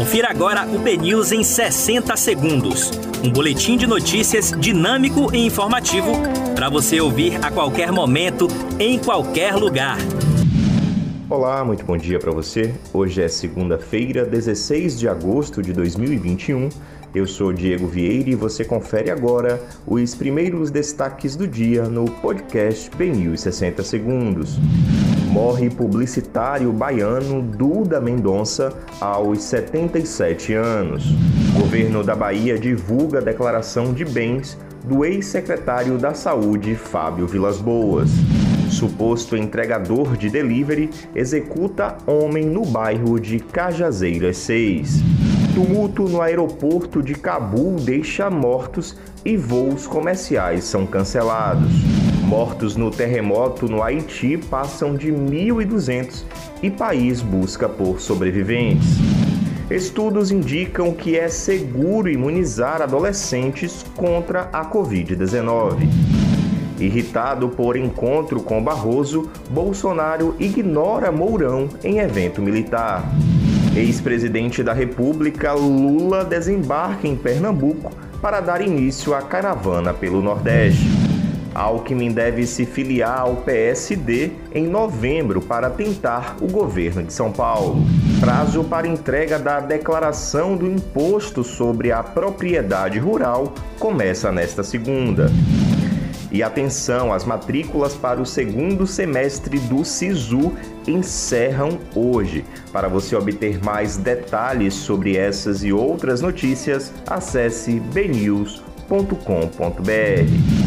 Confira agora o BNews em 60 segundos. Um boletim de notícias dinâmico e informativo para você ouvir a qualquer momento, em qualquer lugar. Olá, muito bom dia para você. Hoje é segunda-feira, 16 de agosto de 2021. Eu sou Diego Vieira e você confere agora os primeiros destaques do dia no podcast BNews 60 segundos morre publicitário baiano Duda Mendonça aos 77 anos. O governo da Bahia divulga declaração de bens do ex-secretário da Saúde, Fábio Vilas Boas. Suposto entregador de delivery executa homem no bairro de Cajazeiras 6. Tumulto no aeroporto de Cabul deixa mortos e voos comerciais são cancelados. Mortos no terremoto no Haiti passam de 1.200 e país busca por sobreviventes. Estudos indicam que é seguro imunizar adolescentes contra a Covid-19. Irritado por encontro com Barroso, Bolsonaro ignora Mourão em evento militar. Ex-presidente da República Lula desembarca em Pernambuco para dar início à caravana pelo Nordeste. Alckmin deve se filiar ao PSD em novembro para tentar o governo de São Paulo. Prazo para entrega da declaração do imposto sobre a propriedade rural começa nesta segunda. E atenção, as matrículas para o segundo semestre do SISU encerram hoje. Para você obter mais detalhes sobre essas e outras notícias, acesse bnews.com.br.